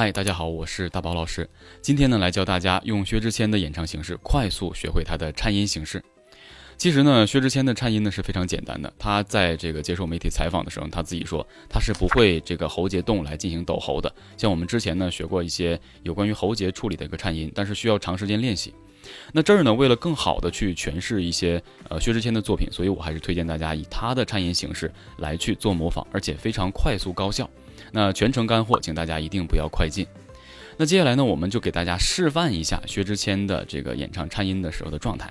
嗨，大家好，我是大宝老师。今天呢，来教大家用薛之谦的演唱形式，快速学会他的颤音形式。其实呢，薛之谦的颤音呢是非常简单的。他在这个接受媒体采访的时候，他自己说他是不会这个喉结动来进行抖喉的。像我们之前呢学过一些有关于喉结处理的一个颤音，但是需要长时间练习。那这儿呢，为了更好的去诠释一些呃薛之谦的作品，所以我还是推荐大家以他的颤音形式来去做模仿，而且非常快速高效。那全程干货，请大家一定不要快进。那接下来呢，我们就给大家示范一下薛之谦的这个演唱颤音的时候的状态。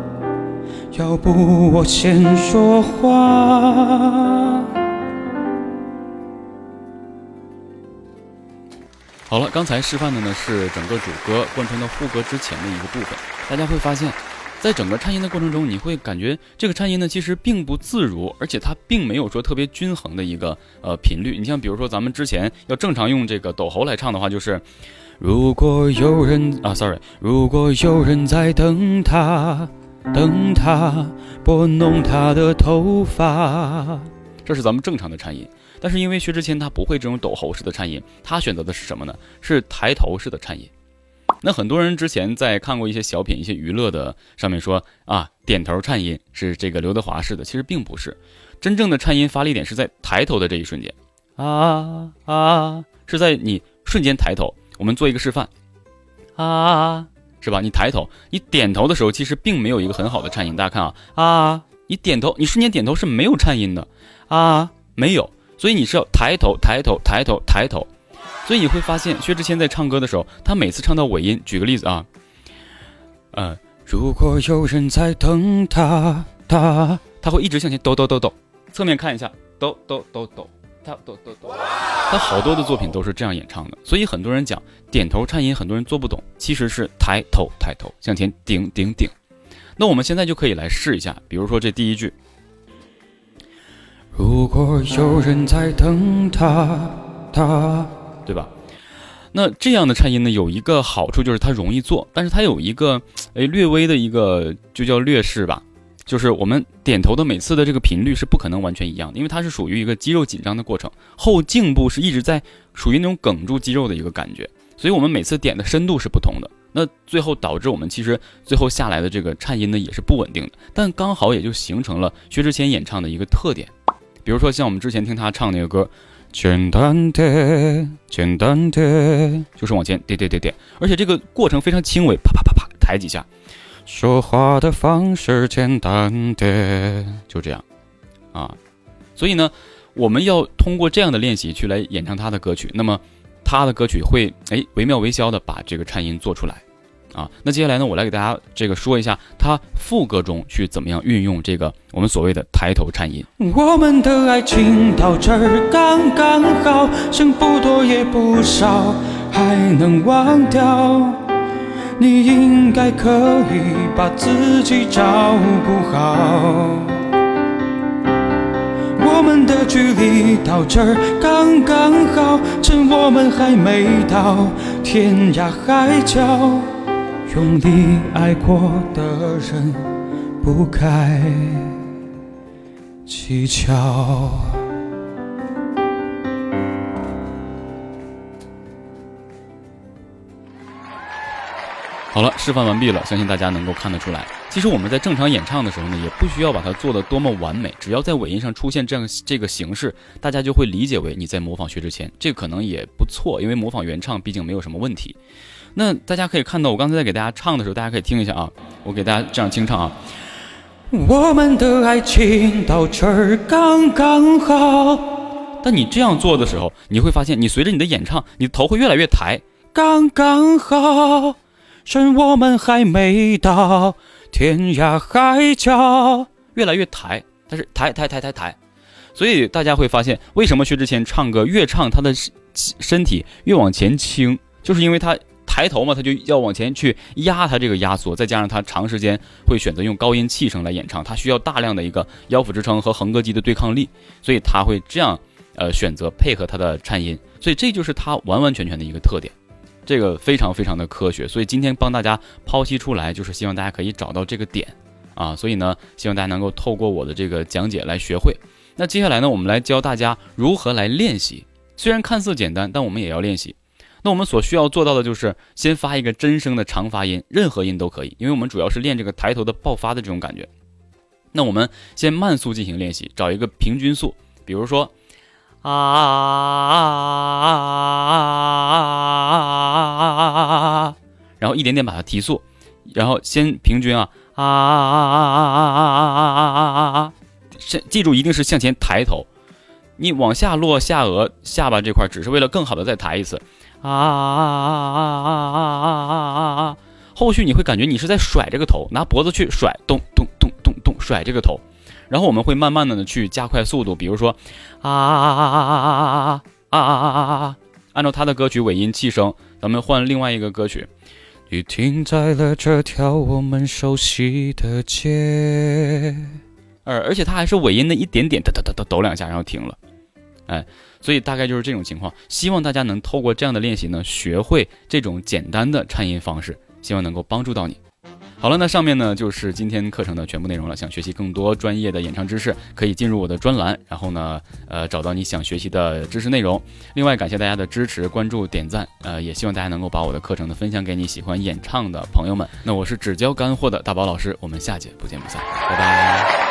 要不我先说话。好了，刚才示范的呢是整个主歌贯穿到副歌之前的一个部分。大家会发现，在整个颤音的过程中，你会感觉这个颤音呢其实并不自如，而且它并没有说特别均衡的一个呃频率。你像比如说咱们之前要正常用这个抖喉来唱的话，就是如果有人啊，sorry，如果有人在等他。等他拨弄他的头发，这是咱们正常的颤音。但是因为薛之谦他不会这种抖喉式的颤音，他选择的是什么呢？是抬头式的颤音。那很多人之前在看过一些小品、一些娱乐的上面说啊，点头颤音是这个刘德华式的，其实并不是。真正的颤音发力点是在抬头的这一瞬间啊啊，是在你瞬间抬头。我们做一个示范啊。是吧？你抬头，你点头的时候，其实并没有一个很好的颤音。大家看啊啊，你点头，你瞬间点头是没有颤音的啊，没有。所以你是要抬头，抬头，抬头，抬头。所以你会发现，薛之谦在唱歌的时候，他每次唱到尾音，举个例子啊，呃，如果有人在等他，他他会一直向前抖抖抖抖。侧面看一下，抖抖抖抖。他都都都，他好多的作品都是这样演唱的，所以很多人讲点头颤音，很多人做不懂，其实是抬头抬头向前顶顶顶。那我们现在就可以来试一下，比如说这第一句，如果有人在等他，他，对吧？那这样的颤音呢，有一个好处就是它容易做，但是它有一个诶略微的一个就叫劣势吧。就是我们点头的每次的这个频率是不可能完全一样的，因为它是属于一个肌肉紧张的过程，后颈部是一直在属于那种梗住肌肉的一个感觉，所以我们每次点的深度是不同的，那最后导致我们其实最后下来的这个颤音呢也是不稳定的，但刚好也就形成了薛之谦演唱的一个特点，比如说像我们之前听他唱那个歌，简单的简单的，就是往前点点点点，而且这个过程非常轻微，啪啪啪啪抬几下。说话的方式简单点，就这样，啊，所以呢，我们要通过这样的练习去来演唱他的歌曲，那么他的歌曲会哎惟妙惟肖的把这个颤音做出来，啊，那接下来呢，我来给大家这个说一下他副歌中去怎么样运用这个我们所谓的抬头颤音。我们的爱情到这儿刚刚好，剩不多也不少，还能忘掉。你应该可以把自己照顾好。我们的距离到这儿刚刚好，趁我们还没到天涯海角，用力爱过的人不该计较。好了，示范完毕了，相信大家能够看得出来。其实我们在正常演唱的时候呢，也不需要把它做的多么完美，只要在尾音上出现这样这个形式，大家就会理解为你在模仿薛之谦，这可能也不错，因为模仿原唱毕竟没有什么问题。那大家可以看到，我刚才在给大家唱的时候，大家可以听一下啊，我给大家这样清唱啊。我们的爱情到这儿刚刚好，但你这样做的时候，你会发现，你随着你的演唱，你的头会越来越抬，刚刚好。趁我们还没到天涯海角，越来越抬，但是抬抬抬抬抬，所以大家会发现，为什么薛之谦唱歌越唱他的身体越往前倾，就是因为他抬头嘛，他就要往前去压他这个压缩，再加上他长时间会选择用高音气声来演唱，他需要大量的一个腰腹支撑和横膈肌的对抗力，所以他会这样呃选择配合他的颤音，所以这就是他完完全全的一个特点，这个非常非常的科学，所以今天帮大家剖析出来，就是希望大家可以找到这个点啊，所以呢，希望大家能够透过我的这个讲解来学会。那接下来呢，我们来教大家如何来练习。虽然看似简单，但我们也要练习。那我们所需要做到的就是先发一个真声的长发音，任何音都可以，因为我们主要是练这个抬头的爆发的这种感觉。那我们先慢速进行练习，找一个平均速，比如说啊然后一点点把它提速，然后先平均啊啊啊啊啊啊啊啊啊！记住一定是向前抬头，你往下落下颚下巴这块，只是为了更好的再抬一次啊啊啊啊啊啊啊啊啊！后续你会感觉你是在甩这个头，拿脖子去甩，咚咚咚咚咚甩这个头。然后我们会慢慢的呢去加快速度，比如说啊啊啊啊啊啊啊啊啊啊啊啊！按照他的歌曲尾音气声，咱们换另外一个歌曲。雨停在了这条我们熟悉的街，而而且他还是尾音的一点点，哒哒哒哒抖两下，然后停了。哎，所以大概就是这种情况。希望大家能透过这样的练习呢，学会这种简单的颤音方式，希望能够帮助到你。好了，那上面呢就是今天课程的全部内容了。想学习更多专业的演唱知识，可以进入我的专栏，然后呢，呃，找到你想学习的知识内容。另外，感谢大家的支持、关注、点赞，呃，也希望大家能够把我的课程呢分享给你喜欢演唱的朋友们。那我是只教干货的大宝老师，我们下节不见不散，拜拜。